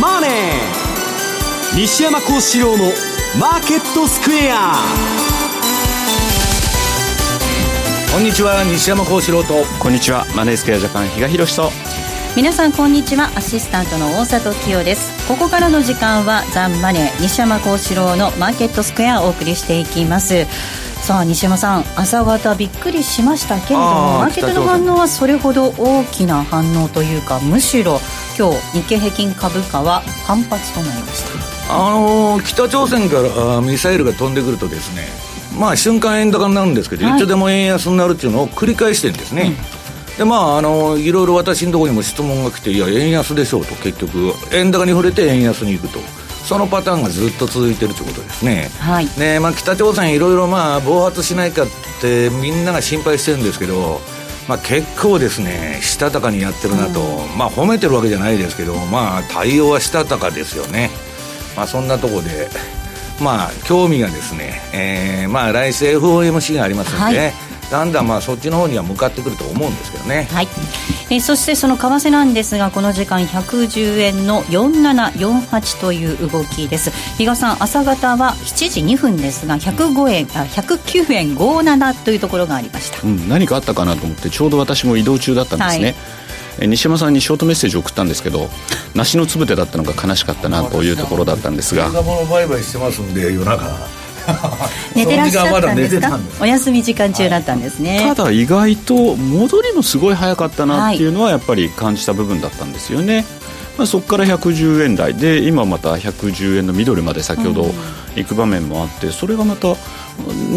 マネー」西山幸四郎の「マーケットスクエア」こんにちは西山幸四郎と。こんにちはマネースクエアジャパン比嘉宏と。皆さんこんにちは。アシスタントの大里清です。ここからの時間はザンマネー西山幸四郎のマーケットスクエアをお送りしていきます。さあ西山さん朝方びっくりしましたけれどもマーケットの反応はそれほど大きな反応というかむしろ今日日経平均株価は反発となりました。あのー、北朝鮮からミサイルが飛んでくるとですねまあ瞬間円高になるんですけど、はい、いつでも円安になるっていうのを繰り返してるんですね、うん、でまああのいろいろ私のところにも質問が来ていや円安でしょうと。結局円高に触れて円安に行くと。そのパターンがずっと続いてるということですね、はい。ねまあ、北朝鮮いろいろまあ暴発しないかってみんなが心配してるんですけどまあ、結構ですねしたたかにやってるなと、うん、まあ褒めてるわけじゃないですけどまあ対応はしたたかですよね。まあそんなとこでまあ興味がですね、えー、まあ来世 FOMC がありますので、はいだんだんまあそっちの方には向かってくると思うんですけどね、はい。えー、そしてその為替なんですがこの時間110円の4748という動きです。比嘉さん朝方は7時2分ですが105円あ109円57というところがありました、うん、何かあったかなと思ってちょうど私も移動中だったんですね、はい。西山さんにショートメッセージを送ったんですけど梨のつぶてだったのが悲しかったなというところだったんですが。売買してますんで夜中 寝てらっしゃったんですか？お休み時間中だったんですね、はい、ただ意外と戻りもすごい早かったなっていうのはやっぱり感じた部分だったんですよね、まあ、そこから110円台で今また110円のミドルまで先ほど行く場面もあって、それがまた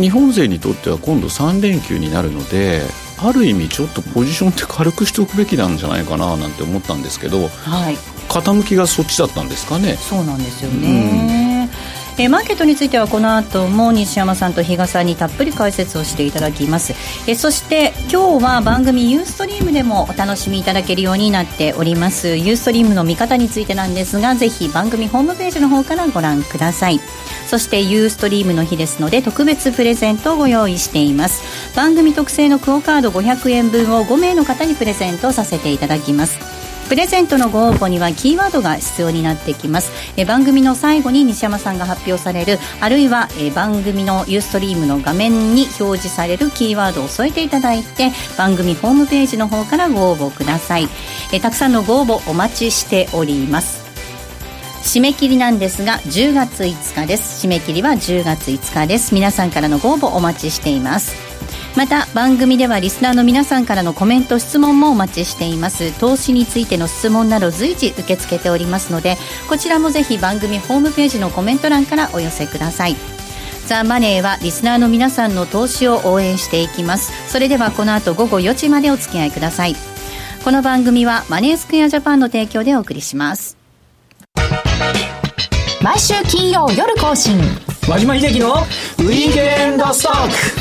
日本勢にとっては今度3連休になるのである意味ちょっとポジションって軽くしておくべきなんじゃないかななんて思ったんですけど、はい、傾きがそっちだったんですかね。そうなんですよね、うんえー、マーケットについてはこの後も西山さんと比嘉さんにたっぷり解説をしていただきます、えー、そして今日は番組ユーストリームでもお楽しみいただけるようになっております。ユーストリームの見方についてなんですがぜひ番組ホームページの方からご覧ください。そしてユーストリームの日ですので特別プレゼントをご用意しています。番組特製のクオカード500円分を5名の方にプレゼントさせていただきます。プレゼントのご応募にはキーワードが必要になってきます。え番組の最後に西山さんが発表されるあるいはえ番組のユーストリームの画面に表示されるキーワードを添えていただいて番組ホームページの方からご応募ください。えたくさんのご応募お待ちしております。締め切りなんですが10月5日です。締め切りは10月5日です。皆さんからのご応募お待ちしています。また番組ではリスナーの皆さんからのコメント質問もお待ちしています。投資についての質問など随時受け付けておりますのでこちらもぜひ番組ホームページのコメント欄からお寄せください。ザ・マネーはリスナーの皆さんの投資を応援していきます。それではこの後午後4時までお付き合いください。この番組はマネースクエアジャパンの提供でお送りします。毎週金曜夜更新。和島秀樹のウィークエンドストック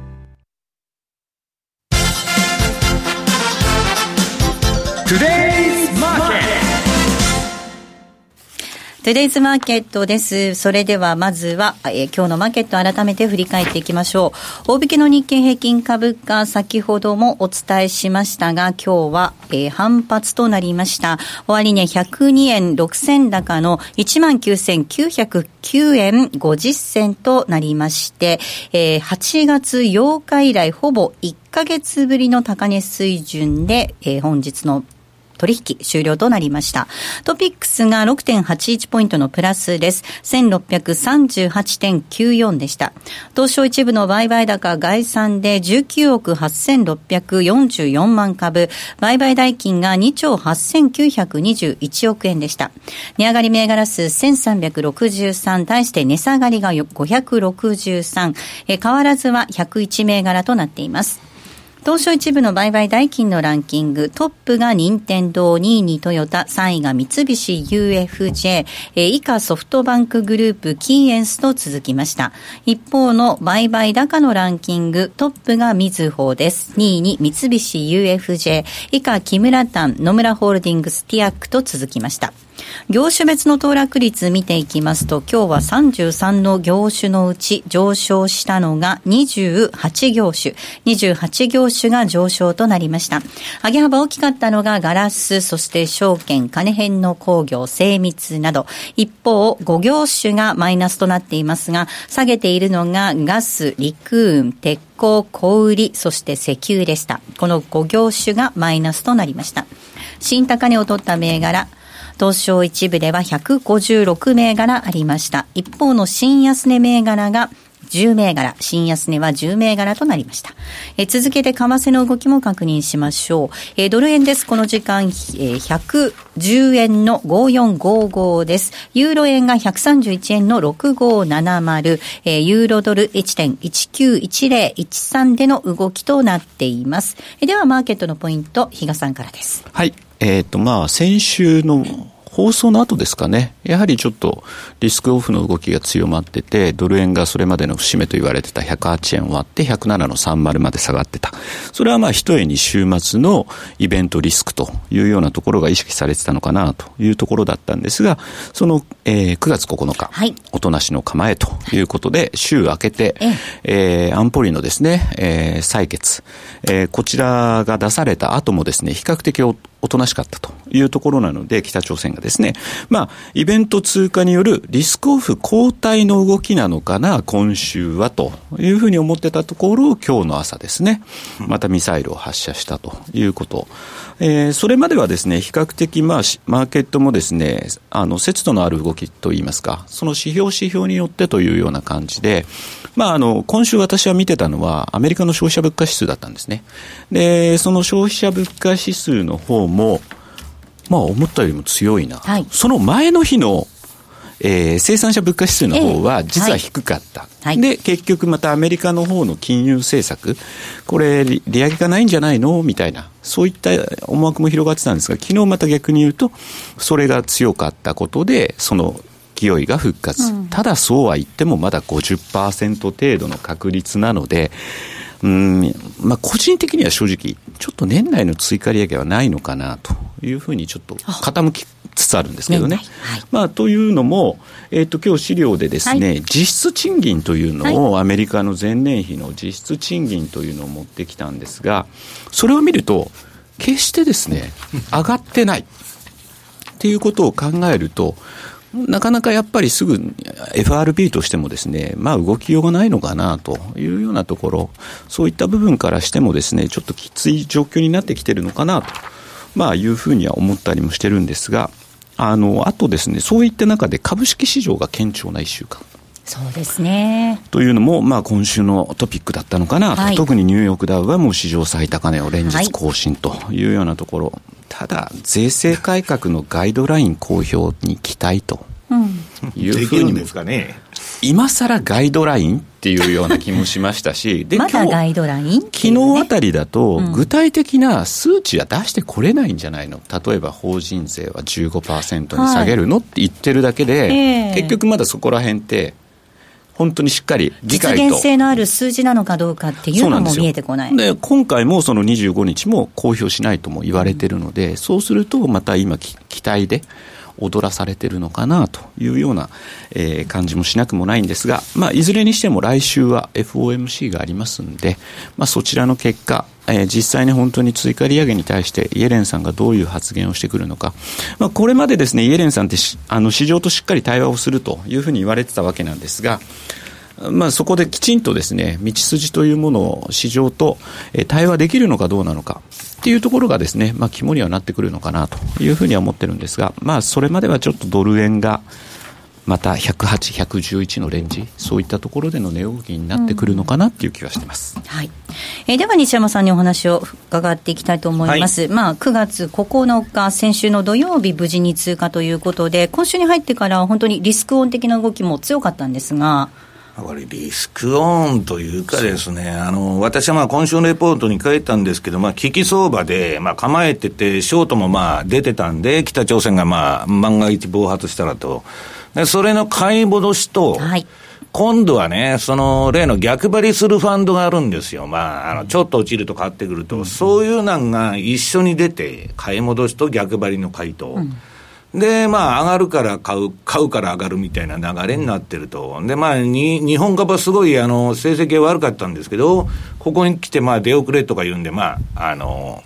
トゥデイズマーケットです。それではまずは、えー、今日のマーケット改めて振り返っていきましょう。大引けの日経平均株価、先ほどもお伝えしましたが、今日は、えー、反発となりました。終値、ね、102円6銭高の19,909円50銭となりまして、えー、8月8日以来ほぼ1ヶ月ぶりの高値水準で、えー、本日の取引終了となりました。トピックスが6.81ポイントのプラスです。1638.94でした。東証一部の売買高概算で19億8644万株、売買代金が2兆8921億円でした。値上がり銘柄数1363、対して値下がりが563、え変わらずは101銘柄となっています。東証一部の売買代金のランキング、トップが任天堂、2位にトヨタ、3位が三菱 UFJ、え以下ソフトバンクグループ、キーエンスと続きました。一方の売買高のランキング、トップがみずほです。2位に三菱 UFJ、以下木村丹、野村ホールディングス、ティアックと続きました。業種別の騰落率見ていきますと、今日は33の業種のうち上昇したのが28業種、28業種が上昇となりました。上げ幅大きかったのがガラス、そして証券、金編の工業、精密など、一方5業種がマイナスとなっていますが、下げているのがガス、陸運、鉄鋼、小売、そして石油でした。この5業種がマイナスとなりました。新高値を取った銘柄、東証一部では156銘柄ありました。一方の新安値銘柄が10銘柄、新安値は10銘柄となりました。え続けて為替の動きも確認しましょう。えドル円です。この時間、え110円の5455です。ユーロ円が131円の6570、えユーロドル1.191013での動きとなっています。えでは、マーケットのポイント、比嘉さんからです。はい。えっ、ー、と、まあ、先週の放送の後ですかね、やはりちょっとリスクオフの動きが強まってて、ドル円がそれまでの節目と言われてた108円割って107の30まで下がってた。それはまあ一重に週末のイベントリスクというようなところが意識されてたのかなというところだったんですが、その、えー、9月9日、はい、おとなしの構えということで、週明けて、えー、安保理のですね、えー、採決、えー、こちらが出された後もですね、比較的おとなしかったというところなので、北朝鮮がですね、まあ、イベント通過によるリスクオフ後退の動きなのかな、今週はというふうに思ってたところを、今日の朝ですね、またミサイルを発射したということ。えー、それまではですね、比較的、まあ、マーケットもですね、あの、節度のある動きといいますか、その指標指標によってというような感じで、まあ、あの、今週私は見てたのは、アメリカの消費者物価指数だったんですね。で、その消費者物価指数の方も、まあ、思ったよりも強いな。はい、その前の日のえー、生産者物価指数の方は実は低かった。えーはい、で、結局またアメリカの方の金融政策、これ利上げがないんじゃないの？みたいな、そういった思惑も広がってたんですが、昨日また逆に言うと、それが強かったことで、その勢いが復活。うん、ただそうは言ってもまだ50%程度の確率なので、うん、まあ個人的には正直、ちょっと年内の追加利上げはないのかなというふうにちょっと傾きつつあるんですけどね。はい、まあ、というのも、えっ、ー、と、今日資料でですね、はい、実質賃金というのを、アメリカの前年比の実質賃金というのを持ってきたんですが、それを見ると、決してですね、上がってないっていうことを考えると、なかなかやっぱりすぐ FRB としてもですね、まあ動きようがないのかなというようなところ、そういった部分からしてもですね、ちょっときつい状況になってきてるのかなと、まあいうふうには思ったりもしてるんですが、あの、あとですね、そういった中で株式市場が堅調な1週間。そうですね。というのも、まあ、今週のトピックだったのかなと、はい、特にニューヨークダウはもう史上最高値を連日更新というようなところ、はい、ただ、税制改革のガイドライン公表に期待と。いうふうに、ですかね。今更ガイドラインっていうような気もしましたし、で、まだガイドライン、ね、昨日あたりだと、具体的な数値は出してこれないんじゃないの？例えば法人税は15%に下げるの、はい、って言ってるだけで、えー、結局まだそこら辺って、本当にしっかり議会と。実現性のある数字なのかどうかっていうのも見えてこない。で今回もその25日も公表しないとも言われてるので、うん、そうするとまた今期待で踊らされてるのかなというような、えー、感じもしなくもないんですが、まあ、いずれにしても来週は FOMC がありますんで、まあ、そちらの結果、えー、実際に本当に追加利上げに対してイエレンさんがどういう発言をしてくるのか、まあ、これまでですねイエレンさんってあの市場としっかり対話をするというふうに言われてたわけなんですがまあ、そこできちんとですね、道筋というものを市場と対話できるのかどうなのかっていうところがですね、まあ、肝にはなってくるのかなというふうには思ってるんですが、まあ、それまではちょっとドル円が、また108、111のレンジ、そういったところでの値動きになってくるのかなっていう気はしてます、うん、はい。えー、では西山さんにお話を伺っていきたいと思います、はい、まあ、9月9日、先週の土曜日、無事に通過ということで、今週に入ってから本当にリスクオン的な動きも強かったんですが。これリスクオンというかですね、あの、私はまあ今週のレポートに書いたんですけど、まあ危機相場で、まあ構えてて、ショートもまあ出てたんで、北朝鮮がまあ万が一暴発したらと。で、それの買い戻しと、はい、今度はね、その例の逆張りするファンドがあるんですよ。まあ、あの、ちょっと落ちると買ってくると、うん、そういうのが一緒に出て、買い戻しと逆張りの回答。うんで、まあ、上がるから買う、買うから上がるみたいな流れになってると。で、まあ、に、日本株はすごい、あの、成績悪かったんですけど、ここに来て、まあ、出遅れとか言うんで、まあ、あの、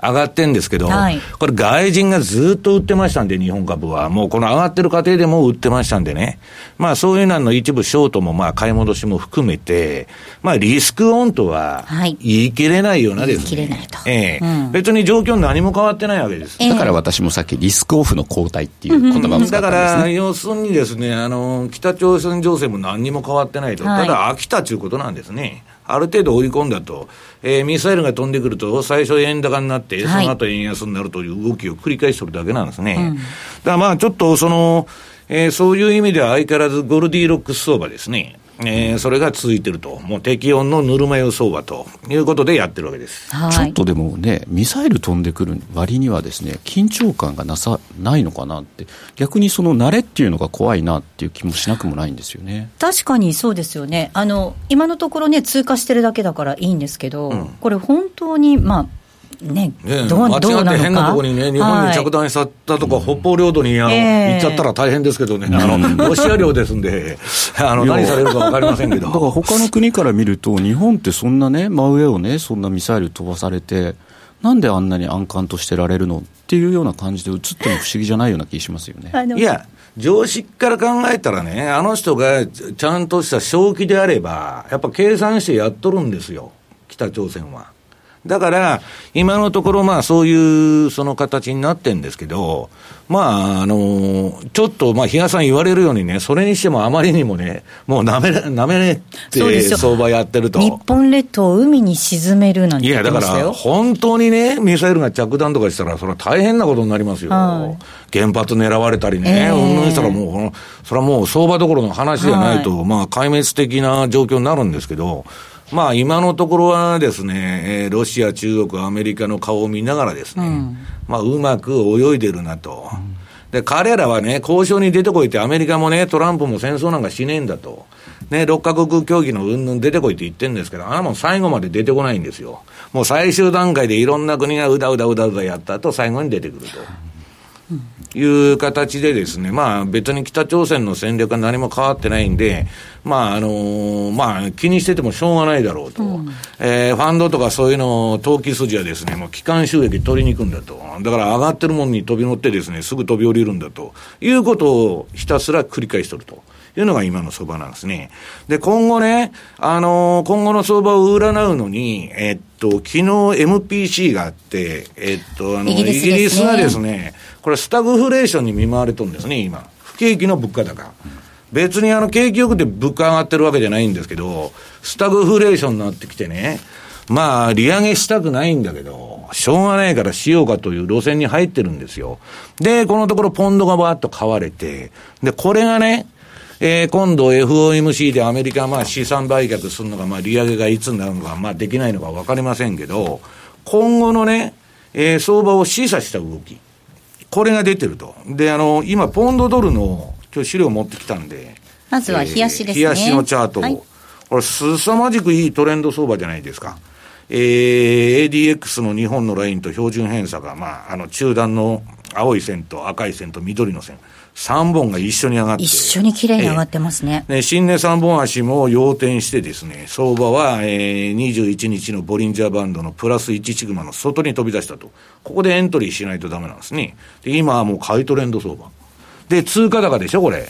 上がってんですけど、はい、これ外人がずっと売ってましたんで、日本株は。もうこの上がってる過程でも売ってましたんでね。まあそういうのの一部ショートもまあ買い戻しも含めて、まあリスクオンとは言い切れないようなですね。言い切れないと。ええうん、別に状況何も変わってないわけです。だから私もさっきリスクオフの交代っていう言葉を使ったんです、ね、だから要するにですね、あの、北朝鮮情勢も何にも変わってないと。ただ飽きたということなんですね。ある程度追い込んだと、えー、ミサイルが飛んでくると、最初円高になって、その後円安になるという動きを繰り返してるだけなんですね。うん、だからまあちょっとその、えー、そういう意味では相変わらずゴルディロックス相場ですね。えー、それが続いてると、もう適温のぬるま湯相場ということでやってるわけです、はい、ちょっとでもね、ミサイル飛んでくる割にはですね、緊張感がなさないのかなって、逆にその慣れっていうのが怖いなっていう気もしなくもないんですよね。確かにそうですよね、あの今のところね、通過してるだけだからいいんですけど、うん、これ、本当に、まあ、ね、ねどう間違って変なところにね、日本に着弾しちゃったとか、はい、北方領土にあの、えー、行っちゃったら大変ですけどね、あのロシア領ですんで、あの何されるか分かりませんけど。だから他の国から見ると、日本ってそんなね、真上をね、そんなミサイル飛ばされて、なんであんなに安閑としてられるのっていうような感じで映っても不思議じゃないような気しますよね。いや常識から考えたらね、あの人がちゃんとした正気であれば、やっぱ計算してやっとるんですよ、北朝鮮は。だから、今のところ、まあ、そういうその形になってるんですけど、まあ、あの、ちょっと、まあ、比嘉さん言われるようにね、それにしてもあまりにもね、もうなめ、なめねって相場やってると。日本列島を海に沈めるなんていや、だから、本当にね、ミサイルが着弾とかしたら、それは大変なことになりますよ。はい、原発狙われたりね、うんぬんしたらもう、それはもう相場どころの話じゃないと、はい、まあ、壊滅的な状況になるんですけど、まあ、今のところはですね、えー、ロシア、中国、アメリカの顔を見ながらですね、うん、まあ、うまく泳いでるなと。うん、で、彼らはね、交渉に出てこいって、アメリカもね、トランプも戦争なんかしねえんだと。ね、6カ国協議のうんぬん出てこいって言ってるんですけど、あのもう最後まで出てこないんですよ。もう最終段階でいろんな国がうだうだうだうだやった後、最後に出てくると。いう形でですね、まあ別に北朝鮮の戦略は何も変わってないんで、まああのー、まあ気にしててもしょうがないだろうと。うん、えー、ファンドとかそういうの、投機筋はですね、もう機関収益取りに行くんだと。だから上がってるもんに飛び乗ってですね、すぐ飛び降りるんだということをひたすら繰り返しとると。いうのが今の相場なんですね。で、今後ね、あのー、今後の相場を占うのに、えっと、昨日 MPC があって、えっと、あの、イギリス、ね、がですね、これスタグフレーションに見舞われとるんですね、今。不景気の物価高。別にあの景気よくて物価上がってるわけじゃないんですけど、スタグフレーションになってきてね、まあ、利上げしたくないんだけど、しょうがないからしようかという路線に入ってるんですよ。で、このところポンドがバーッと買われて、で、これがね、えー、今度 FOMC でアメリカまあ資産売却するのが、まあ利上げがいつになるのか、まあできないのかわかりませんけど、今後のね、えー、相場を示唆した動き。これが出てると。で、あの、今、ポンドドルの、今日資料持ってきたんで。まずは冷やしですね。冷やしのチャートを。はい、これ、すさまじくいいトレンド相場じゃないですか。えー、ADX の日本のラインと標準偏差が、まあ、あの、中段の青い線と赤い線と緑の線。3本が一緒に上がって。一緒に綺麗に上がってますね。ね、新値3本足も要点してですね、相場は、えー、21日のボリンジャーバンドのプラス1シグマの外に飛び出したと。ここでエントリーしないとダメなんですね。で、今はもう買いトレンド相場。で、通貨高でしょ、これ。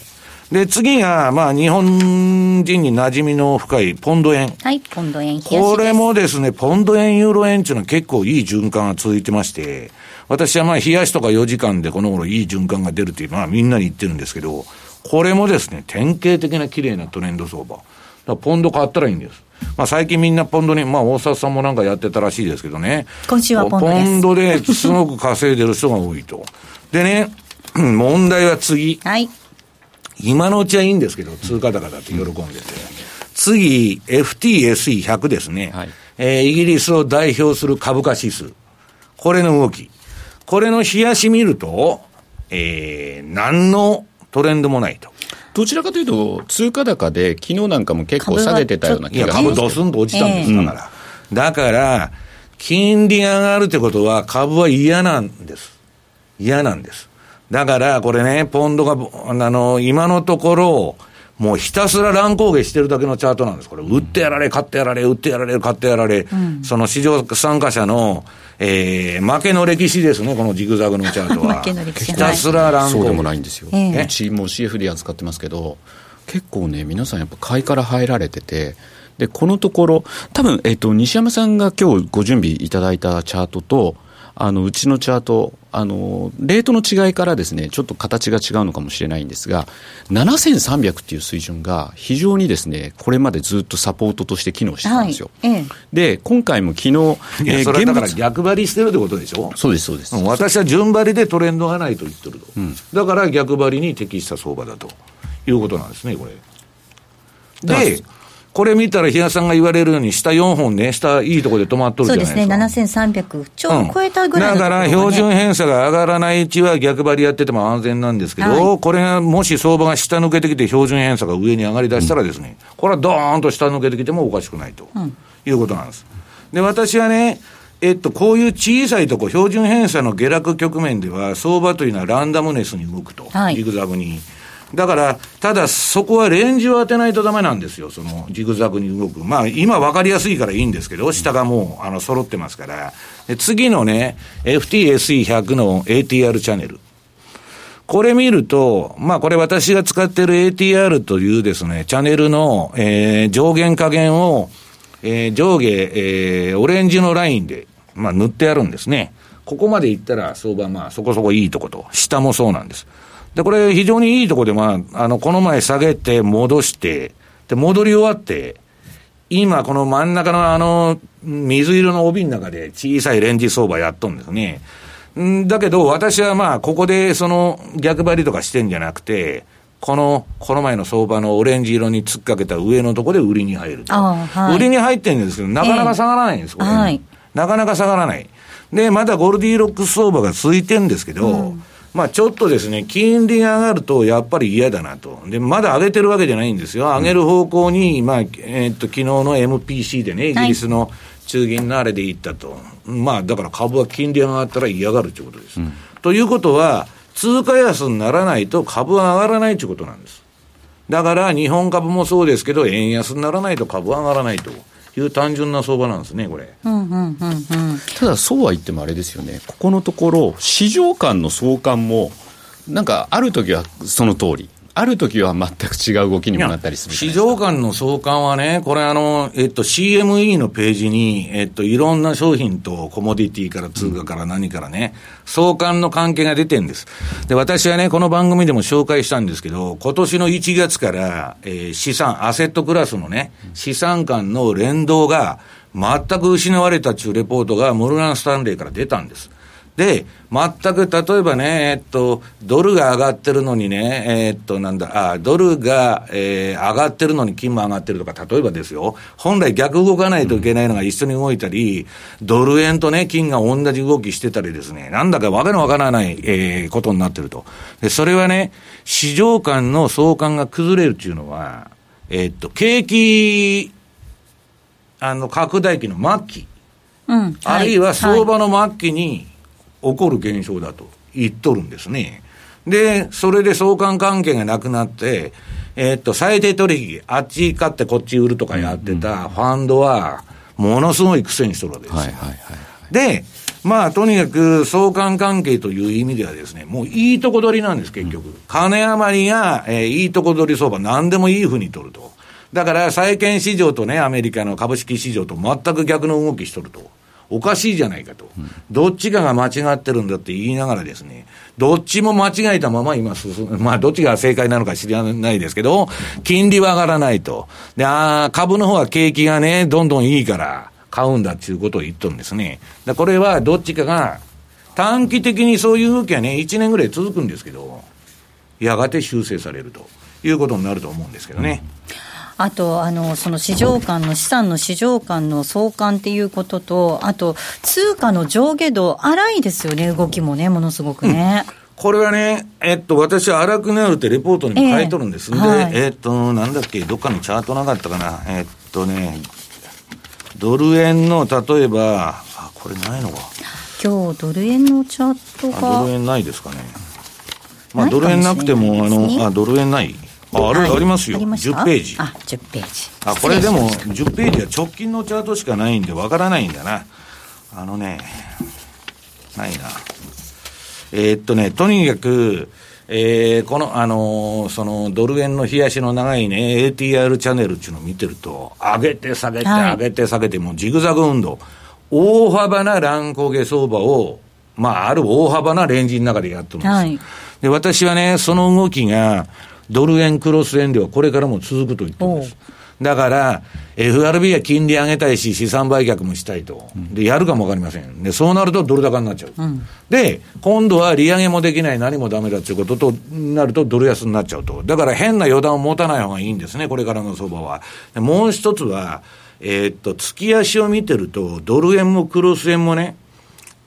で、次が、まあ、日本人に馴染みの深いポンド円。はい、ポンド円、これもですね、ポンド円、ユーロ円っていうのは結構いい循環が続いてまして、私はまあ、冷やしとか4時間でこの頃いい循環が出るっていうのはみんなに言ってるんですけど、これもですね、典型的な綺麗なトレンド相場。だからポンド買ったらいいんです。まあ、最近みんなポンドに、まあ、大沢さんもなんかやってたらしいですけどね。今週はポンドです。ポンドですごく稼いでる人が多いと。でね、問題は次。はい。今のうちはいいんですけど、通貨高だって喜んでて。次、FTSE100 ですね。はい、えー、イギリスを代表する株価指数。これの動き。これの冷やし見ると、えー、何のトレンドもないと。どちらかというと、通貨高で、昨日なんかも結構下げてたような気がする。株ドスンと落ちたんです、だから。だから、金利が上がるってことは株は嫌なんです。嫌なんです。だから、これね、ポンドが、あの、今のところ、もうひたすら乱高下してるだけのチャートなんです。これ、売ってやられ、買ってやられ、売ってやられ、買ってやられ、うん、その市場参加者の、えー、負けの歴史ですね、このジグザグのチャートは。ひたすら乱高下。そうでもないんですよ。えー、うちも CFD 扱ってますけど、結構ね、皆さんやっぱ買いから入られてて、で、このところ、多分、えっ、ー、と、西山さんが今日ご準備いただいたチャートと、あの、うちのチャート、あの、レートの違いからですね、ちょっと形が違うのかもしれないんですが、7300っていう水準が非常にですね、これまでずっとサポートとして機能してたんですよ。はいええ、で、今回も昨日、えー、それだから逆張りしてるってことでしょ？そうです、そうです。私は順張りでトレンドがないと言ってると。うん、だから逆張りに適した相場だということなんですね、これ。で、これ見たら、比嘉さんが言われるように、下4本ね、下いいところで止まっとるじゃないですか。そうですね、7300ちょうど超えたぐらい、ねうん、だから、標準偏差が上がらないうちは逆張りやってても安全なんですけど、はい、これがもし相場が下抜けてきて、標準偏差が上に上がりだしたらですね、うん、これはドーンと下抜けてきてもおかしくないと、いうことなんです。で、私はね、えっと、こういう小さいとこ、標準偏差の下落局面では、相場というのはランダムネスに動くと、はい、ジグザグに。だから、ただそこはレンジを当てないとダメなんですよ、そのジグザグに動く。まあ、今分かりやすいからいいんですけど、下がもう、あの、揃ってますから。次のね、FTSE100 の ATR チャンネル。これ見ると、まあこれ私が使ってる ATR というですね、チャンネルの、えー、上限下限を、えー、上下、えー、オレンジのラインで、まあ塗ってあるんですね。ここまで行ったら相場まあそこそこいいとこと、下もそうなんです。で、これ非常にいいとこで、まあ、あの、この前下げて、戻して、で、戻り終わって、今、この真ん中のあの、水色の帯の中で小さいレンジ相場やっとんですね。んだけど、私はまあ、ここでその逆張りとかしてんじゃなくて、この、この前の相場のオレンジ色に突っかけた上のところで売りに入ると。はい、売りに入ってるんですけど、なかなか下がらないんです、これ、はい。なかなか下がらない。で、まだゴールディーロックス相場が続いてるんですけど、うんまあちょっとですね、金利が上がるとやっぱり嫌だなと。で、まだ上げてるわけじゃないんですよ。上げる方向に、まあ、えー、っと、昨日の MPC でね、イギリスの中銀のあれでいったと。はい、まあ、だから株は金利が上がったら嫌がるということです。うん、ということは、通貨安にならないと株は上がらないということなんです。だから日本株もそうですけど、円安にならないと株は上がらないと。いう単純な相場なんですね、これ。ただ、そうは言ってもあれですよね、ここのところ、市場間の相関も、なんかある時はその通り、ある時は全く違う動きにもなったりする市場間の相関はね、これあの、えっと、CME のページに、えっと、いろんな商品とコモディティから通貨から何からね、相関の関係が出てるんです。で、私はね、この番組でも紹介したんですけど、今年の1月から、えー、資産、アセットクラスのね、資産間の連動が全く失われたというレポートがモルガン・スタンレーから出たんです。で、全く例えばね、えっと、ドルが上がってるのにね、えっと、なんだ、あ、ドルが、えー、上がってるのに金も上がってるとか、例えばですよ、本来逆動かないといけないのが一緒に動いたり、ドル円とね、金が同じ動きしてたりですね、なんだかわけのわからない、えー、ことになってると。で、それはね、市場間の相関が崩れるっていうのは、えっと、景気、あの、拡大期の末期、うん、あるいは相場の末期に、起こる現象だと言っとるんですね。で、それで相関関係がなくなって、えー、っと、最低取引、あっち買ってこっち売るとかやってたファンドは、ものすごい苦戦しとるわけですよ。はいはいはい、で、まあ、とにかく相関関係という意味ではですね、もういいとこ取りなんです、結局。金余りが、えー、いいとこ取り相場、何でもいいふうに取ると。だから、債券市場とね、アメリカの株式市場と全く逆の動きしとると。おかしいじゃないかと。どっちかが間違ってるんだって言いながらですね、どっちも間違えたまま今進む。まあ、どっちが正解なのか知らないですけど、金利は上がらないと。で、あ株の方は景気がね、どんどんいいから、買うんだっていうことを言っとるんですね。だこれはどっちかが、短期的にそういう動きはね、1年ぐらい続くんですけど、やがて修正されるということになると思うんですけどね。あと、あの、その市場間の資産の市場間の相関っていうことと、あと、通貨の上下度、荒いですよね、動きもね、ものすごくね。うんこれはね、えっと、私は荒くなるってレポートにも書いとるんです。えー、で、はい、えっと、なんだっけ、どっかのチャートなかったかな。えっとね、ドル円の、例えば、あ、これないのか。今日、ドル円のチャートが。ドル円ないですかね。まあ、ドル円なくても、あの、あ、ドル円ないあ、あれ、ありますよ。10ページ。あ、10ページ。あ、これでも、10ページは直近のチャートしかないんで、わからないんだな。あのね、ないな。えー、っとね、とにかく、えー、この、あのー、その、ドル円の冷やしの長いね、ATR チャンネルっていうのを見てると、上げて下げて、上げて下げて、もうジグザグ運動。大幅な乱高下相場を、まあ、ある大幅なレンジの中でやってるんです。はい、で、私はね、その動きが、ドル円クロス円ではこれからも続くと言ってるんです。だから、FRB は金利上げたいし、資産売却もしたいと。で、やるかもわかりません。で、そうなるとドル高になっちゃう。うん、で、今度は利上げもできない、何もダメだということとなるとドル安になっちゃうと。だから変な予断を持たない方がいいんですね、これからの相場は。もう一つは、えー、っと、月足を見てると、ドル円もクロス円もね、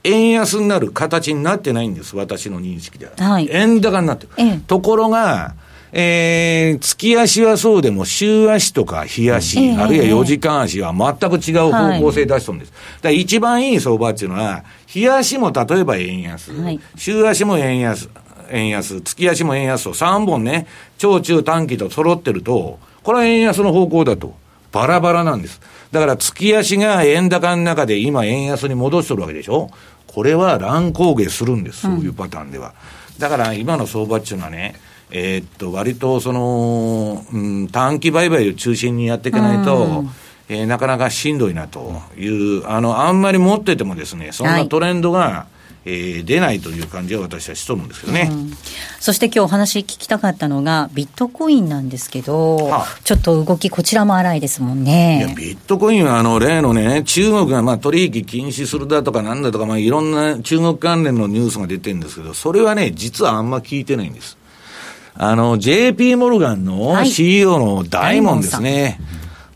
円安になる形になってないんです、私の認識では。はい、円高になってる。ええ、ところが、えー、月足はそうでも、週足とか日足、えー、あるいは4時間足は全く違う方向性出しとるんです。はい、一番いい相場っていうのは、日足も例えば円安、はい、週足も円安、円安、月足も円安と3本ね、長中短期と揃ってると、これは円安の方向だと。バラバラなんです。だから月足が円高の中で今円安に戻しとるわけでしょこれは乱高下するんです。そういうパターンでは。うん、だから今の相場っていうのはね、えー、っと、割とその、うん、短期売買を中心にやっていかないと、うん。えー、なかなかしんどいなという、あの、あんまり持っててもですね、そんなトレンドが、はい、えー、出ないという感じは私はしとるんですけどね、うん、そして今日お話聞きたかったのが、ビットコインなんですけど、はあ、ちょっと動き、こちらも荒いですもんね。いや、ビットコインは、あの、例のね、中国がまあ取引禁止するだとかなんだとか、まあいろんな中国関連のニュースが出てるんですけど、それはね、実はあんま聞いてないんです。あの、JP モルガンの CEO の大門ですね。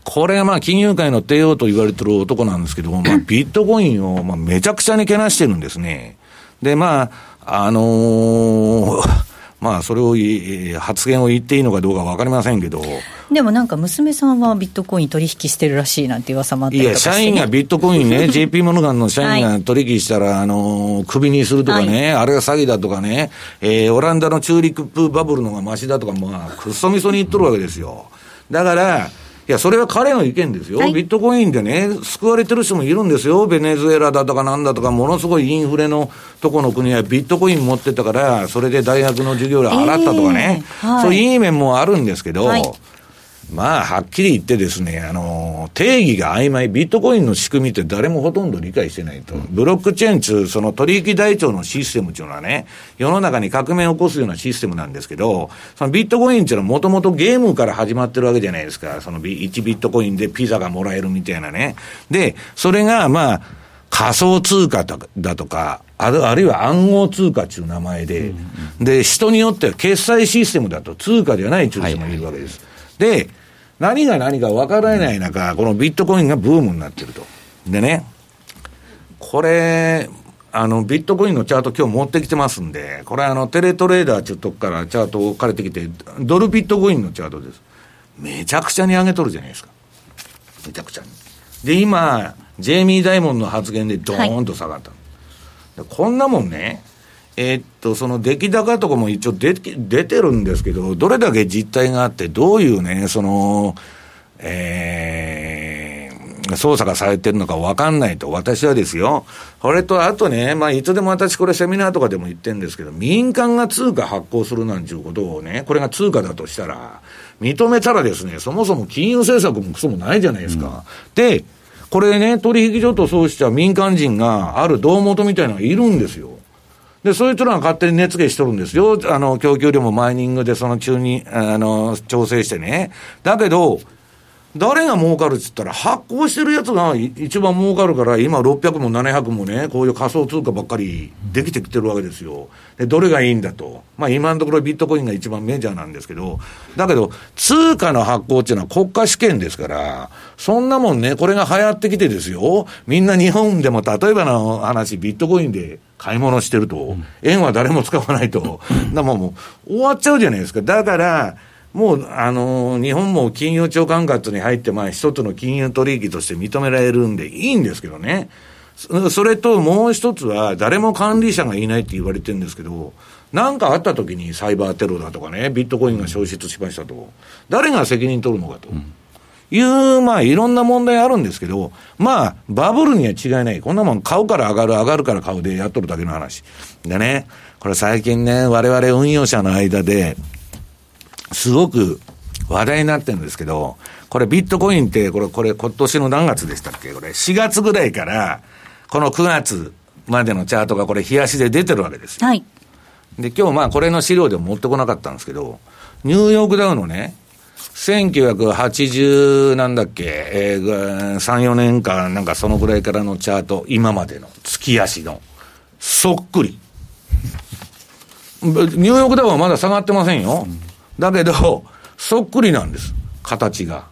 これはまあ金融界の帝王と言われてる男なんですけども、まあ ビットコインをまあめちゃくちゃにけなしてるんですね。で、まあ、あのーまあ、それを、発言を言っていいのかどうか分かりませんけど。でもなんか、娘さんはビットコイン取引してるらしいなんて噂もあったりとかいや、社員がビットコインね、JP モルガンの社員が取引したら、あの、クビにするとかね、はい、あれが詐欺だとかね、えー、オランダのチューリップバブルのがましだとか、まあ、くっそみそに言っとるわけですよ。だから、いや、それは彼の意見ですよ、はい、ビットコインでね、救われてる人もいるんですよ、ベネズエラだとかなんだとか、ものすごいインフレのとこの国はビットコイン持ってたから、それで大学の授業料払ったとかね、えーはい、そういういい面もあるんですけど、はいまあ、はっきり言ってですね、あの、定義が曖昧、ビットコインの仕組みって誰もほとんど理解してないと。ブロックチェーン中、その取引台帳のシステムっていうのはね、世の中に革命を起こすようなシステムなんですけど、そのビットコインっていうのはもともとゲームから始まってるわけじゃないですか。その1ビットコインでピザがもらえるみたいなね。で、それがまあ、仮想通貨だとか、あるあるいは暗号通貨っていう名前で、うんうん、で、人によっては決済システムだと通貨じゃないっていう人もいるわけです。はい、で、何が何か分からない中、このビットコインがブームになってると。でね、これ、あの、ビットコインのチャート今日持ってきてますんで、これあの、テレトレーダーちょっとからチャートを借りてきて、ドルビットコインのチャートです。めちゃくちゃに上げとるじゃないですか。めちゃくちゃに。で、今、ジェイミー・ダイモンの発言でドーンと下がった。はい、こんなもんね、えー、っと、その出来高とかも一応出出てるんですけど、どれだけ実態があって、どういうね、その、え操作がされてるのか分かんないと、私はですよ。これと、あとね、まあ、いつでも私これセミナーとかでも言ってるんですけど、民間が通貨発行するなんていうことをね、これが通貨だとしたら、認めたらですね、そもそも金融政策もクソもないじゃないですか。うん、で、これね、取引所とそうした民間人がある胴元みたいなのがいるんですよ。で、そういう人らが勝手に値付けしとるんですよ。あの、供給量もマイニングでその中に、あの、調整してね。だけど、誰が儲かるっつったら、発行してるやつが一番儲かるから、今600も700もね、こういう仮想通貨ばっかりできてきてるわけですよ。で、どれがいいんだと。まあ今のところビットコインが一番メジャーなんですけど、だけど、通貨の発行っていうのは国家試験ですから、そんなもんね、これが流行ってきてですよ、みんな日本でも例えばの話、ビットコインで買い物してると、円は誰も使わないと、だもう終わっちゃうじゃないですか。だから、もう、あのー、日本も金融庁管轄に入って、まあ、一つの金融取引として認められるんでいいんですけどね。それともう一つは、誰も管理者がいないって言われてるんですけど、なんかあった時にサイバーテロだとかね、ビットコインが消失しましたと、誰が責任取るのかと。いう、まあ、いろんな問題あるんですけど、まあ、バブルには違いない。こんなもん買うから上がる、上がるから買うでやっとるだけの話。でね、これ最近ね、我々運用者の間で、すごく話題になってるんですけど、これビットコインって、これ、これ今年の何月でしたっけ？これ、4月ぐらいから、この9月までのチャートがこれ、冷やしで出てるわけですよ。はい。で、今日まあこれの資料でも持ってこなかったんですけど、ニューヨークダウのね、1980なんだっけ、えー、3、4年間なんかそのぐらいからのチャート、今までの月足の、そっくり。ニューヨークダウはまだ下がってませんよ。うんだけど、そっくりなんです。形が。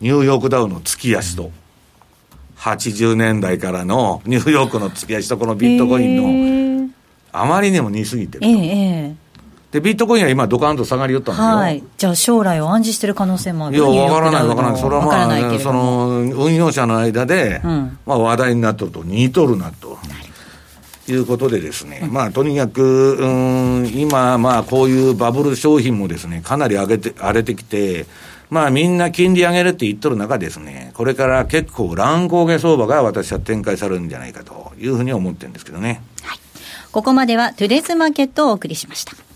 ニューヨークダウの月足と。80年代からのニューヨークの月足とこのビットコインの、あまりにも似すぎてると。えー、で、ビットコインは今、ドカンと下がりよったんですよ。はい。じゃあ、将来を暗示してる可能性もあるいや、わからない、わからない。それはまあ、その、運用者の間で、うん、まあ、話題になっとると、似とるなと。いうことでですね、まあ、とにかく、うん、今、まあ、こういうバブル商品もですね、かなり上げて、荒れてきて、まあ、みんな金利上げるって言っとる中ですね、これから結構乱高下相場が私は展開されるんじゃないかというふうに思ってるんですけどね。はい。ここまではトゥデズマーケットをお送りしました。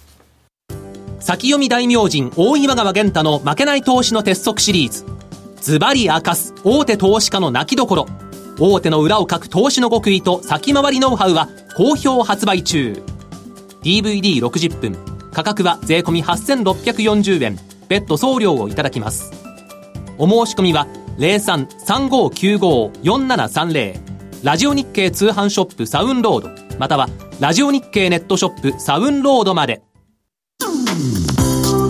先読み大名人大岩川源太の負けない投資の鉄則シリーズ。ズバリ明かす大手投資家の泣きどころ。大手の裏をかく投資の極意と先回りノウハウは好評発売中。DVD60 分価格は税込8640円。別途送料をいただきます。お申し込みは0335954730ラジオ日経通販ショップサウンロード。またはラジオ日経ネットショップサウンロードまで。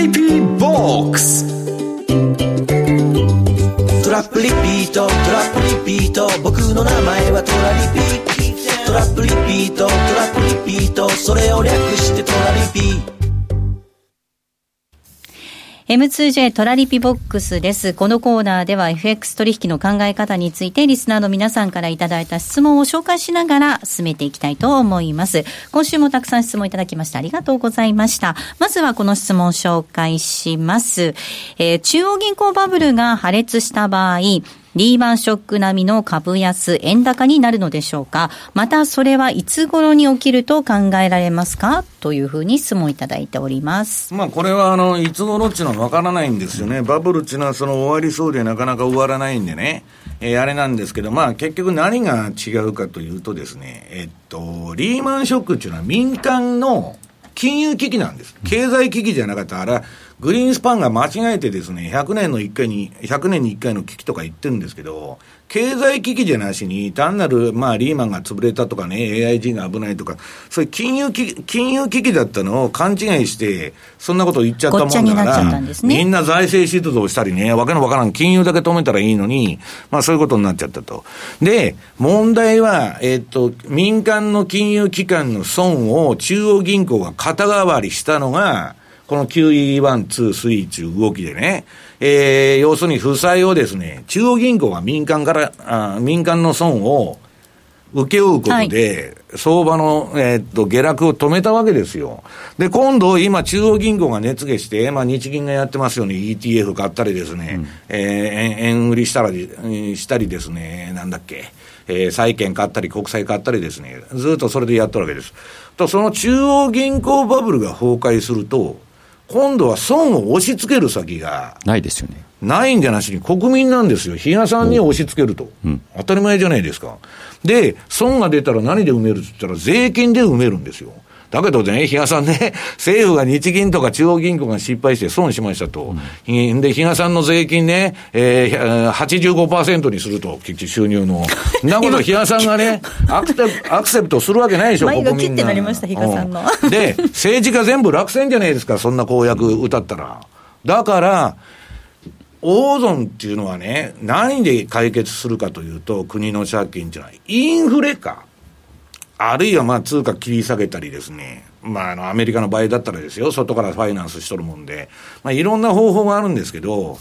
リピーボックストラップリピートトラップリピート僕の名前はトラリピ。トラップリピートトラップリピートそれを略してトラリピ。ート M2J トラリピボックスです。このコーナーでは FX 取引の考え方についてリスナーの皆さんからいただいた質問を紹介しながら進めていきたいと思います。今週もたくさん質問いただきましてありがとうございました。まずはこの質問を紹介します。えー、中央銀行バブルが破裂した場合、リーマンショック並みの株安、円高になるのでしょうか？またそれはいつ頃に起きると考えられますか？というふうに質問いただいております。まあこれはあの、いつ頃っていうのはわからないんですよね。バブルっていうのはその終わりそうでなかなか終わらないんでね。えー、あれなんですけど、まあ結局何が違うかというとですね、えっと、リーマンショックっていうのは民間の金融危機なんです。経済危機じゃなかったら、グリーンスパンが間違えてですね、100年の1回に、100年に1回の危機とか言ってるんですけど、経済危機じゃなしに、単なる、まあ、リーマンが潰れたとかね、AIG が危ないとか、そういう金融危金融危機だったのを勘違いして、そんなこと言っちゃったもんだから、ね、みんな財政出動したりね、わけのわからん、金融だけ止めたらいいのに、まあ、そういうことになっちゃったと。で、問題は、えっと、民間の金融機関の損を中央銀行が肩代わりしたのが、この QE1、2、3という動きでね、えー、要するに負債をですね、中央銀行が民間から、あ民間の損を請け負うことで、はい、相場の、えー、っと、下落を止めたわけですよ。で、今度、今、中央銀行が熱下して、まあ、日銀がやってますように ETF 買ったりですね、うん、えー、円売りしたり、したりですね、なんだっけ、えー、債券買ったり、国債買ったりですね、ずっとそれでやってるわけです。と、その中央銀行バブルが崩壊すると、今度は損を押し付ける先が。ないですよね。ないんじゃなしに国民なんですよ。比嘉さんに押し付けると。うん、当たり前じゃないですか。で、損が出たら何で埋めるって言ったら税金で埋めるんですよ。だけどね、比嘉さんね、政府が日銀とか中央銀行が失敗して損しましたと。うん、で、比嘉さんの税金ね、えー、85%にすると、収入の。なこと比嘉さんがね、アクセアクセプトするわけないでしょ、国民が。ってなりました、比嘉さんの。で、政治家全部落選じゃないですか、そんな公約歌ったら。だから、大損っていうのはね、何で解決するかというと、国の借金っていうのは、インフレか。あるいはまあ通貨切り下げたりですね、まあ、あのアメリカの場合だったらですよ、外からファイナンスしとるもんで、まあ、いろんな方法があるんですけど、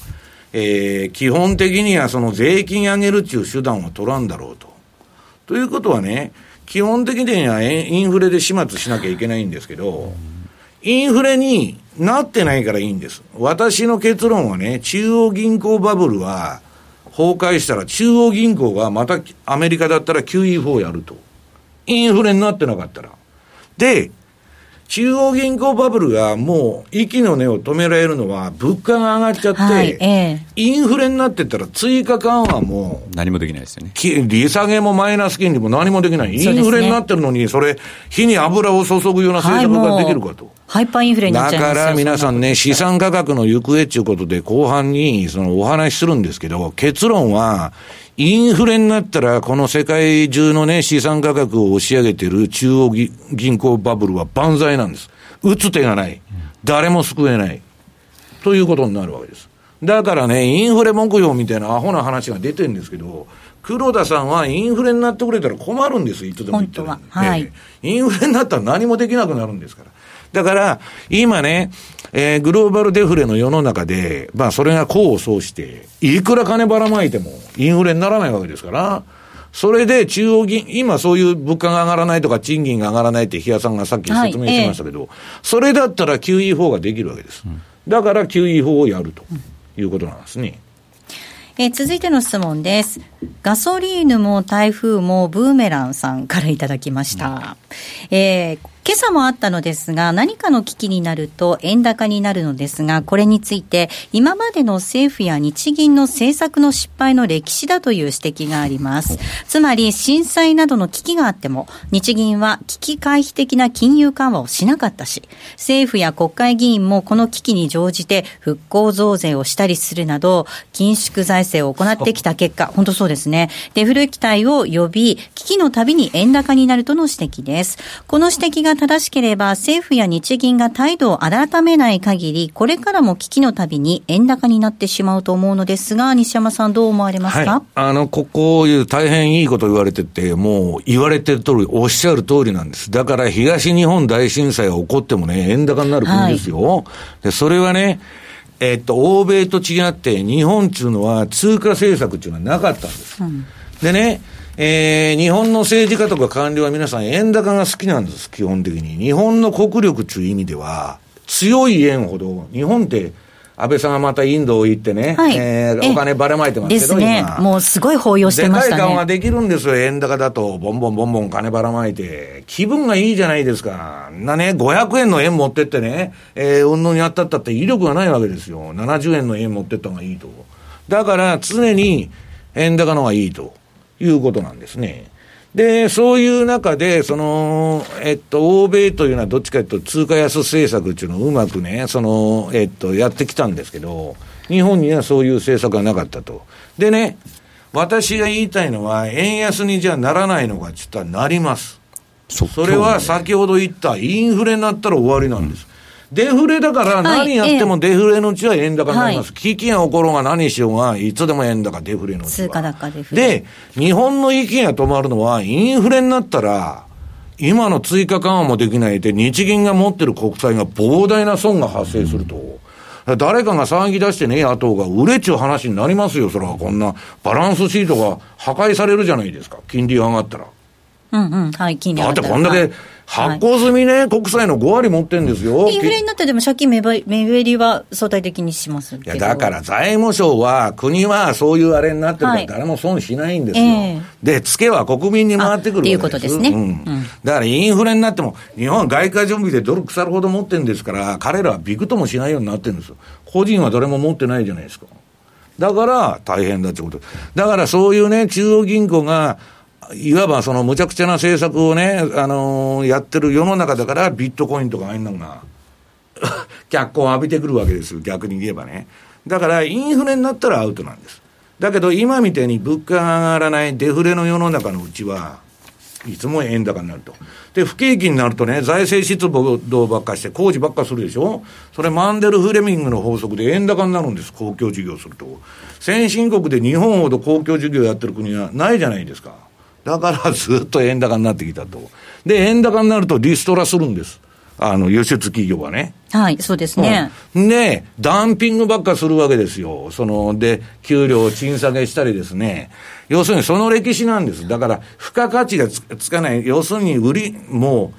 えー、基本的にはその税金上げるっていう手段を取らんだろうと。ということはね、基本的にはインフレで始末しなきゃいけないんですけど、インフレになってないからいいんです。私の結論はね、中央銀行バブルは崩壊したら中央銀行がまたアメリカだったら QE4 やると。インフレになってなかったら。で、中央銀行バブルがもう息の根を止められるのは物価が上がっちゃって、はいえインフレになってったら追加緩和も何もできないですよね。利下げもマイナス金利も何もできない。インフレになってるのに、それ、火に油を注ぐような政策ができるかと。ハイパーインフレになっちゃいますだから皆さんね、資産価格の行方っていうことで後半にそのお話しするんですけど、結論は、インフレになったら、この世界中のね、資産価格を押し上げてる中央銀行バブルは万歳なんです。打つ手がない。誰も救えない。ということになるわけです。だからね、インフレ目標みたいなアホな話が出てるんですけど、黒田さんはインフレになってくれたら困るんです、いつでも言ってる、はい、インフレになったら何もできなくなるんですから。だから、今ね、えー、グローバルデフレの世の中で、まあ、それが功を奏して、いくら金ばらまいても、インフレにならないわけですから、それで中央銀、今そういう物価が上がらないとか賃金が上がらないって日嘉さんがさっき説明しましたけど、はいえそれだったら QE4 ができるわけです。だから QE4 をやるということなんですね。えー、続いての質問です。ガソリーヌも台風もブーメランさんからいただきました。うん、えー今朝もあったのですが、何かの危機になると円高になるのですが、これについて、今までの政府や日銀の政策の失敗の歴史だという指摘があります。つまり、震災などの危機があっても、日銀は危機回避的な金融緩和をしなかったし、政府や国会議員もこの危機に乗じて復興増税をしたりするなど、緊縮財政を行ってきた結果、本当そうですね。デフレ期待を呼び、危機のたびに円高になるとの指摘です。この指摘が正しければ政府や日銀が態度を改めない限り、これからも危機のたびに円高になってしまうと思うのですが、西山さんどう思われますか、はい、あの、ここいう大変いいこと言われてて、もう言われてる通り、おっしゃる通りなんです。だから東日本大震災が起こってもね、円高になる国ですよ。はい、で、それはね、えっと、欧米と違って、日本っていうのは通貨政策っていうのはなかったんです。うん、でね、えー、日本の政治家とか官僚は皆さん円高が好きなんです、基本的に。日本の国力という意味では、強い円ほど、日本って、安倍さんがまたインドを行ってね、はい、えー、お金ばらまいてますけど、ね、もうすごい抱擁してましたね。でかい緩和できるんですよ、円高だと、ボンボンボンボン金ばらまいて。気分がいいじゃないですか。なね、500円の円持ってってね、えー、うんぬんやったったって威力がないわけですよ。70円の円持ってった方がいいと。だから、常に円高の方がいいと。いうことなんですね。で、そういう中で、その、えっと、欧米というのはどっちかというと通貨安政策っていうのをうまくね、その、えっと、やってきたんですけど、日本にはそういう政策がなかったと。でね、私が言いたいのは、円安にじゃならないのかって言ったらなります。それは先ほど言ったインフレになったら終わりなんです。デフレだから何やってもデフレのうちは円高になります。はい、危機が起ころうが何しようが、いつでも円高、デフレのうち通貨高デフレ。で、日本の息が止まるのは、インフレになったら、今の追加緩和もできないで、日銀が持ってる国債が膨大な損が発生すると。誰かが騒ぎ出してね、野党が売れっちゅう話になりますよ、それは。こんなバランスシートが破壊されるじゃないですか。金利上がったら。うんうん、はい、金利上がったら。だってこんだけ、発行済みね、はい、国債の5割持ってんですよ。インフレになってでも借金目減りは相対的にしますいや、だから財務省は、国はそういうあれになってるから誰も損しないんですよ。はいえー、で、付けは国民に回ってくるわ。いうことですね、うん、うん。だからインフレになっても、日本は外貨準備でドル腐るほど持ってるんですから、彼らはびくともしないようになってるんですよ。個人は誰も持ってないじゃないですか。だから大変だってこと。だからそういうね、中央銀行が、いわばその無茶苦茶な政策をね、あのー、やってる世の中だから、ビットコインとかああいうのが、脚光を浴びてくるわけです、逆に言えばね。だから、インフレになったらアウトなんです。だけど、今みたいに物価が上がらないデフレの世の中のうちは、いつも円高になると。で、不景気になるとね、財政失望ばっかして、工事ばっかするでしょ？それマンデル・フレミングの法則で円高になるんです、公共事業すると。先進国で日本ほど公共事業やってる国はないじゃないですか。だからずっと円高になってきたと。で、円高になるとリストラするんです。あの、輸出企業はね。はい、そうですね。うん、で、ダンピングばっかするわけですよ。その、で、給料を賃下げしたりですね。要するにその歴史なんです。だから、付加価値がつかない。要するに売り、も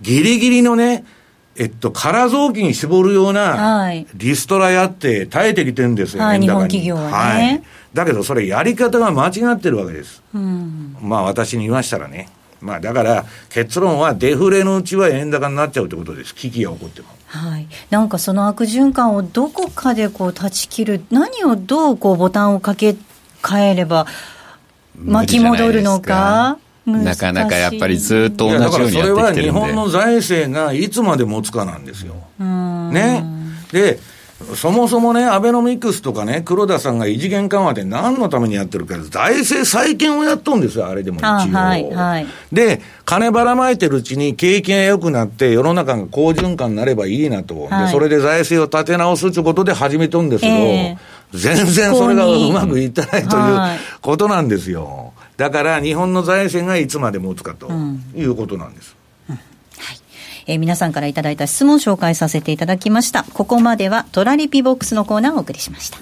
う、ギリギリのね、えっと、空臓器に絞るような、リストラやって耐えてきてるんですよ、はい、日本企業はね。はいだけどそれやり方が間違ってるわけです。うん、まあ私に言いましたらね。まあだから結論はデフレのうちは円高になっちゃうということです。危機が起こっても。はい、なんかその悪循環をどこかでこう断ち切る、何をどうこうボタンをかけ変えれば巻き戻るのか。なかなかやっぱりずっと同じようにやってきてるんで。それは日本の財政がいつまで持つかなんですよ。ね。で、そもそもね、アベノミクスとかね、黒田さんが異次元緩和で何のためにやってるか、財政再建をやっとんですよ、あれでも一応。はいはい、で、金ばらまいてるうちに景気が良くなって、世の中が好循環になればいいなと、はい、でそれで財政を立て直すということで始めとんですけど、えー、全然それがうまくいってないということなんですよ。だから日本の財政がいつまで持つかということなんです。えー、皆さんからいただいた質問を紹介させていただきました。ここまではトラリピボックスのコーナーをお送りしました。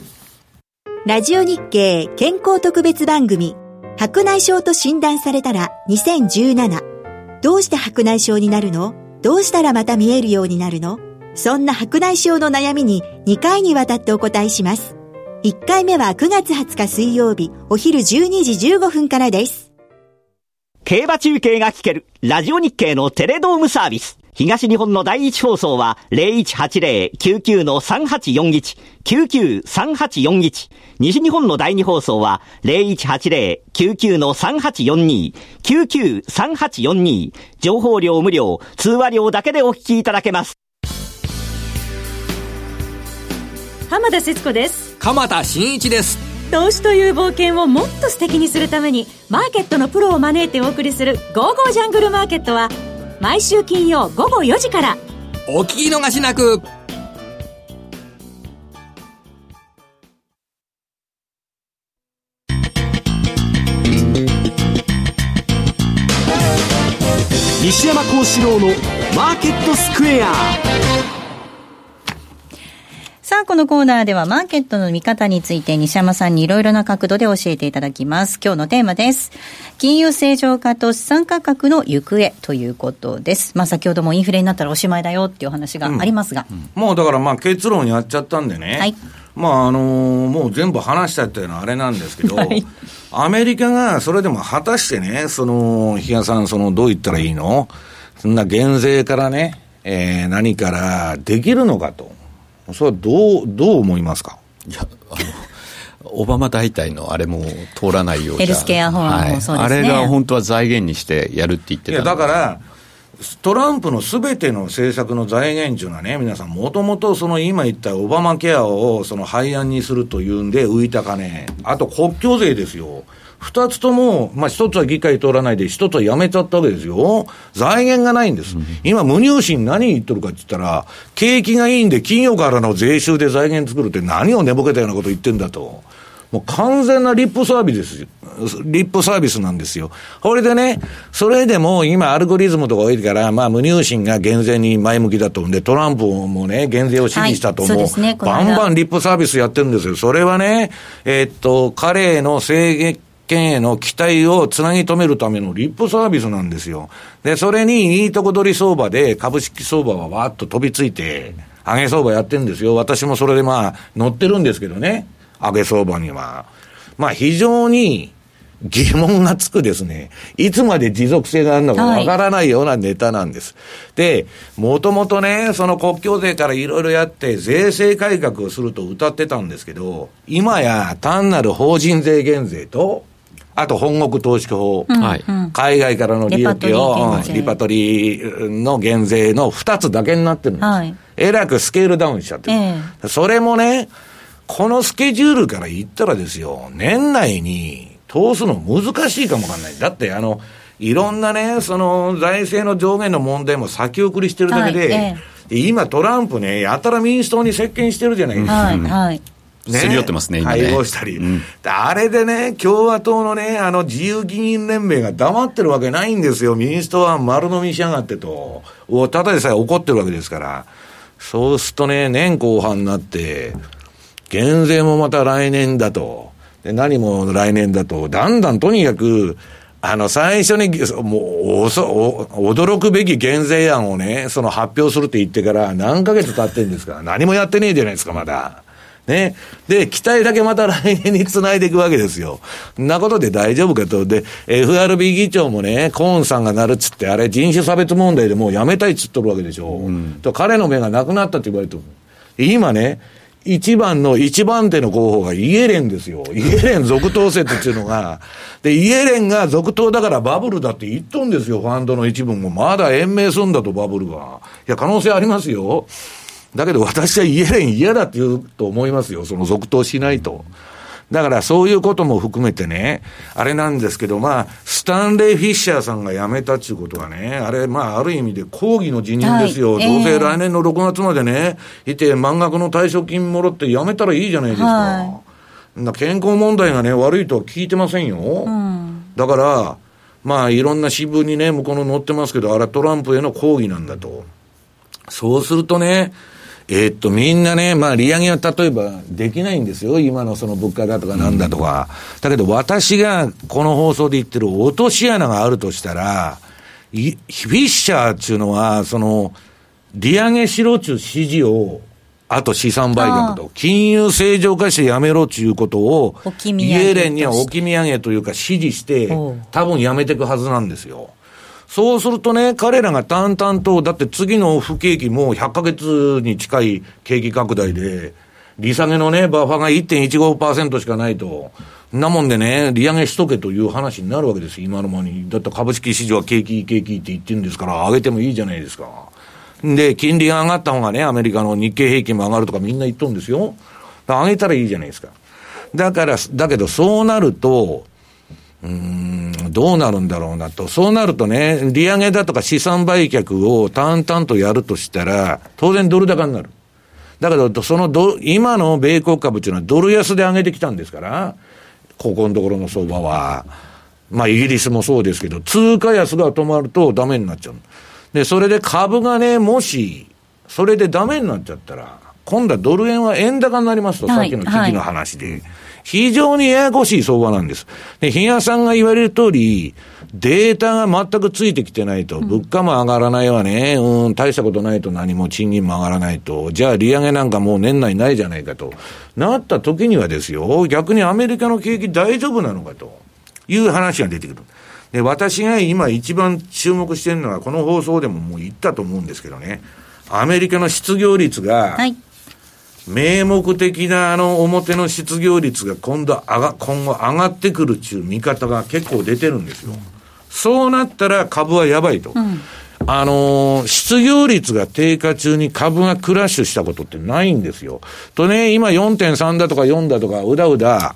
ラジオ日経健康特別番組、白内障と診断されたら2017。どうして白内障になるの？どうしたらまた見えるようになるの？そんな白内障の悩みに2回にわたってお答えします。1回目は9月20日水曜日お昼12時15分からです。競馬中継が聞けるラジオ日経のテレドームサービス。東日本の第一放送は0180-99-3841、99-3841。西日本の第二放送は0180-99-3842、99-3842。情報量無料、通話料だけでお聞きいただけます。浜田節子です。鎌田新一です。投資という冒険をもっと素敵にするために、マーケットのプロを招いてお送りする、ゴーゴージャングルマーケットは、毎週金曜午後4時から。お聞き逃しなく。西山幸四郎のマーケットスクエアさあ、このコーナーではマーケットの見方について西山さんにいろいろな角度で教えていただきます。今日のテーマです。金融正常化と資産価格の行方ということです。まあ先ほどもインフレになったらおしまいだよっていう話がありますが。うんうん、もうだからまあ結論やっちゃったんでね。はい。まああのー、もう全部話したっていうのはあれなんですけど、はい、アメリカがそれでも果たしてね、その、比嘉さん、その、どう言ったらいいの？そんな減税からね、えー、何からできるのかと。それはどう、どう思いますか？いや、あの、オバマ大体のあれも通らないようヘルスケア法案もそうですね、はい、あれが本当は財源にしてやるって言ってたいやだからトランプのすべての政策の財源というのはね、皆さん、もともとその今言ったオバマケアをその廃案にするというんで浮いた金、あと国境税ですよ。二つとも、まあ一つは議会通らないで、一つはやめちゃったわけですよ。財源がないんです。今、無入信何言っとるかって言ったら、景気がいいんで企業からの税収で財源作るって何を寝ぼけたようなこと言ってんだと。もう完全なリップサービスですリップサービスなんですよ。これでね、それでも今アルゴリズムとか多いから、まあ無入信が減税に前向きだと思うんで、トランプもね、減税を支持したと思う。はいね、バンバンリップサービスやってるんですよ。それはね、えー、っと、彼の制限、権への期待をつなぎ止めるためのリップサービスなんですよ。で、それにいいとこ取り相場で株式相場はわーっと飛びついて、上げ相場やってるんですよ。私もそれでまあ乗ってるんですけどね。上げ相場には。まあ非常に疑問がつくですね、いつまで持続性があるのかわからないようなネタなんです。はい、で、もともとね、その国境税からいろいろやって、税制改革をすると歌ってたんですけど、今や単なる法人税減税と、あと本国投資法、うん、海外からの利益を、リパトリの減税の2つだけになってるんです。はい、えらくスケールダウンしちゃってる。えー、それもね、このスケジュールから言ったらですよ、年内に通すの難しいかもわかんない。だって、あの、いろんなね、その財政の上限の問題も先送りしてるだけで、はい。え今トランプね、やたら民主党に接見してるじゃないですか。はい、はい。ね、すり寄ってますね、今ね。配合したり、うん、あれでね、共和党のね、あの自由議員連盟が黙ってるわけないんですよ。民主党は丸飲みしやがってと。ただでさえ怒ってるわけですから。そうするとね、年後半になって、減税もまた来年だと。で何も来年だと。だんだんとにかく、あの、最初に、もう、おそ、驚くべき減税案をね、その発表するって言ってから何ヶ月経ってんですか何もやってねえじゃないですか、まだ。ね。で、期待だけまた来年につないでいくわけですよ。んなことで大丈夫かと。で、FRB 議長もね、コーンさんがなるっつって、あれ人種差別問題でもうやめたいっつっとるわけでしょ。うん、と彼の目がなくなったって言われてる。今ね、一番の一番手の候補がイエレンですよ。イエレン続投説っていうのが、で、イエレンが続投だからバブルだって言っとんですよ、ファンドの一部も。まだ延命すんだと、バブルが。いや、可能性ありますよ。だけど私はイエレン嫌だって言うと思いますよ。その続投しないと。だからそういうことも含めてね、あれなんですけど、まあ、スタンレー・フィッシャーさんが辞めたっていうことはね、あれ、まあ、ある意味で抗議の辞任ですよ。はい、どうせ来年の6月までね、いて満額の退職金もろって辞めたらいいじゃないですか。はい、健康問題がね、悪いとは聞いてませんよ。うん、だから、まあ、いろんな新聞にね、向こうの載ってますけど、あれはトランプへの抗議なんだと。そうするとね、えー、っと、みんなね、まあ、利上げは例えばできないんですよ。今のその物価だとかなんだとか。うん、だけど、私がこの放送で言ってる落とし穴があるとしたら、フィッシャーっていうのは、その、利上げしろっちゅう指示を、あと資産売却と、金融正常化してやめろっていうことを、イエレンには置き土産というか指示して、多分やめていくはずなんですよ。そうするとね、彼らが淡々と、だって次の不景気も100ヶ月に近い景気拡大で、利下げのね、バッファが1.15%しかないと。なもんでね、利上げしとけという話になるわけです今の間に。だって株式市場は景気、景気って言ってるんですから、上げてもいいじゃないですか。で、金利が上がった方がね、アメリカの日経平均も上がるとかみんな言っとるんですよ。上げたらいいじゃないですか。だから、だけどそうなると、うん、どうなるんだろうなと。そうなるとね、利上げだとか資産売却を淡々とやるとしたら、当然ドル高になる。だけど、そのド、今の米国株っていうのはドル安で上げてきたんですから、ここのところの相場は。まあ、イギリスもそうですけど、通貨安が止まるとダメになっちゃう。で、それで株がね、もし、それでダメになっちゃったら、今度はドル円は円高になりますと、はい、さっきの危機の話で。はい非常にややこしい相場なんです。で、日野さんが言われる通り、データが全くついてきてないと、物価も上がらないわね、うん、大したことないと何も賃金も上がらないと、じゃあ利上げなんかもう年内ないじゃないかと、なった時にはですよ、逆にアメリカの景気大丈夫なのかと。いう話が出てくる。で、私が今一番注目してるのは、この放送でももう言ったと思うんですけどね、アメリカの失業率が、はい名目的なあの表の失業率が今度上が、今後上がってくるっていう見方が結構出てるんですよ。そうなったら株はやばいと。うんあのー、失業率が低下中に株がクラッシュしたことってないんですよ。とね、今4.3だとか4だとか、うだうだ、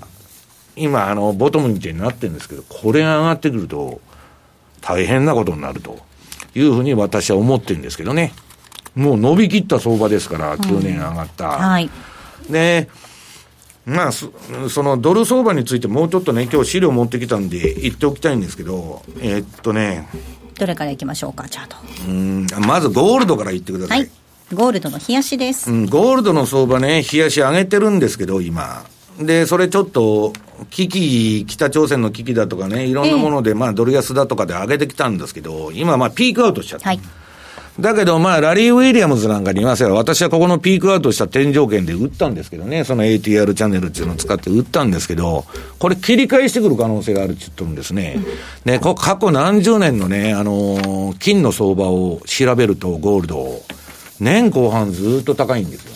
今、あの、ボトムみたいになってるんですけど、これが上がってくると、大変なことになるというふうに私は思ってるんですけどね。もう伸びきった相場ですから、去年上がった。うん、はい。で、まあ、そのドル相場についてもうちょっとね、今日資料持ってきたんで言っておきたいんですけど、えー、っとね、どれからいきましょうか、チャート。うん、まずゴールドから言ってください。はい。ゴールドの冷やしです。うん、ゴールドの相場ね、冷やし上げてるんですけど、今。で、それちょっと、危機、北朝鮮の危機だとかね、いろんなもので、まあ、ドル安だとかで上げてきたんですけど、今、まあ、ピークアウトしちゃった。はい。だけど、まあ、ラリー・ウィリアムズなんかに言いますよ。私はここのピークアウトした天井圏で売ったんですけどね、その ATR チャンネルっていうのを使って売ったんですけど、これ切り返してくる可能性があるって言ってるんですね。ね、過去何十年のね、あのー、金の相場を調べると、ゴールド、年後半ずっと高いんですよ。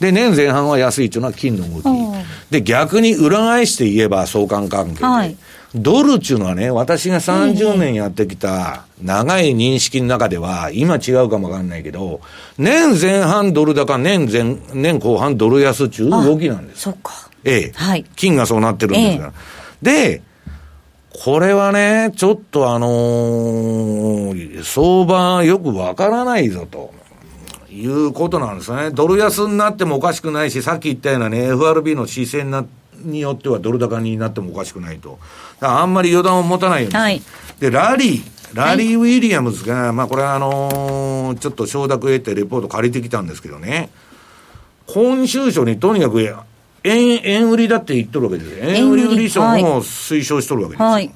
で、年前半は安いというのは金の動き。で、逆に裏返して言えば相関関係で。はいドルっていうのはね、私が30年やってきた長い認識の中では、今違うかもわかんないけど、年前半ドル高、年前、年後半ドル安っていう動きなんです。そっか。ええ。はい。金がそうなってるんですから。ええ、で、これはね、ちょっとあのー、相場よくわからないぞと。いうことなんですね。ドル安になってもおかしくないし、さっき言ったようなね、FRB の姿勢になって、によってはドル高になってもおかしくないと。あんまり予断を持たないように。はい、で、ラリー、ラリー・ウィリアムズが、はい、まあこれはあのー、ちょっと承諾得てレポート借りてきたんですけどね、今週初にとにかく円、円売りだって言っとるわけですよ。円売り売り賞も推奨しとるわけですよ。はい、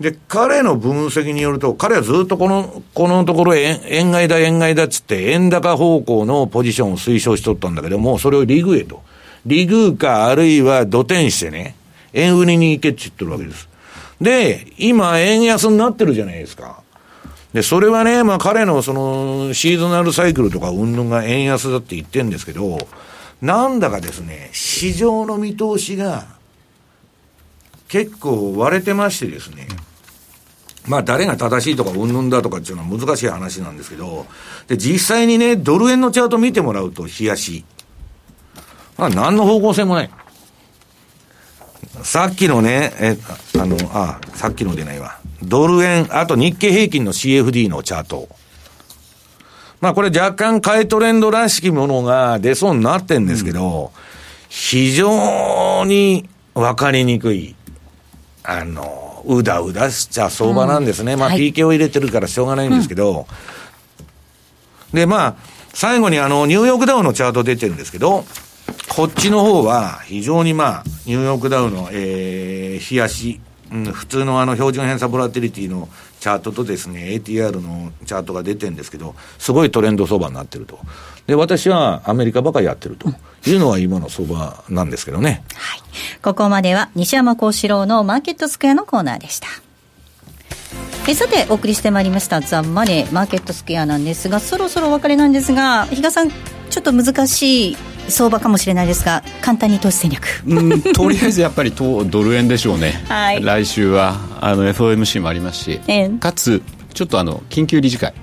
で、彼の分析によると、彼はずっとこの、このところ円、円買いだ、円買いだっつって、円高方向のポジションを推奨しとったんだけども、それをリグへと。リグか、あるいは土転してね、円売りに行けって言ってるわけです。で、今、円安になってるじゃないですか。で、それはね、まあ彼のそのシーズナルサイクルとか云々が円安だって言ってるんですけど、なんだかですね、市場の見通しが結構割れてましてですね、まあ誰が正しいとか云々だとかっていうのは難しい話なんですけど、で、実際にね、ドル円のチャート見てもらうと、冷やし。まあ何の方向性もない。さっきのね、え、あの、あ、さっきのでないわ。ドル円、あと日経平均の CFD のチャート。まあこれ若干買いトレンドらしきものが出そうになってんですけど、うん、非常にわかりにくい、あの、うだうだしちゃ相場なんですね。うん、まあ PK を入れてるからしょうがないんですけど、うん、でまあ、最後にあの、ニューヨークダウのチャート出てるんですけど、こっちの方は非常にまあ、ニューヨークダウの、えー、冷やし、うん、普通のあの標準偏差ボラティリティのチャートとですね、ATR のチャートが出てるんですけど、すごいトレンド相場になってると。で、私はアメリカばかりやってるというのは今の相場なんですけどね。はい。ここまでは西山幸四郎のマーケットスクエアのコーナーでした。えさてお送りしてまいりましたザ・マネーマーケットスクエアなんですがそろそろお別れなんですが比嘉さんちょっと難しい相場かもしれないですが簡単に投資戦略。うんとりあえずやっぱりドル円でしょうね、はい、来週はあの FOMC もありますし、えー、かつちょっとあの緊急理事会。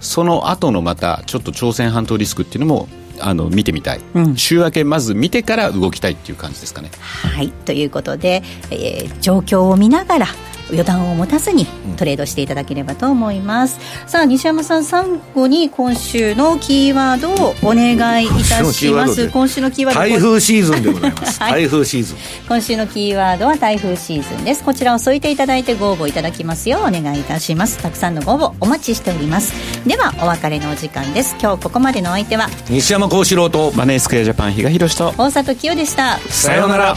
その後のまたちょっと朝鮮半島リスクっていうのもあの見てみたい、うん、週明けまず見てから動きたいっていう感じですかね。はい。ということで、えー、状況を見ながら予断を持たずにトレードしていただければと思います、うん、さあ西山さん最後に今週のキーワードをお願いいたします。今週のキーワード台風シーズンで。ございます、はい、台風シーズン 今週のキーワードは台風シーズンです。こちらを添えていただいてご応募いただきますようお願いいたします。たくさんのご応募お待ちしております。ではお別れのお時間です。今日ここまでのお相手は西山幸四郎とマネースクエアジャパン比嘉宏と大里清でした。さようなら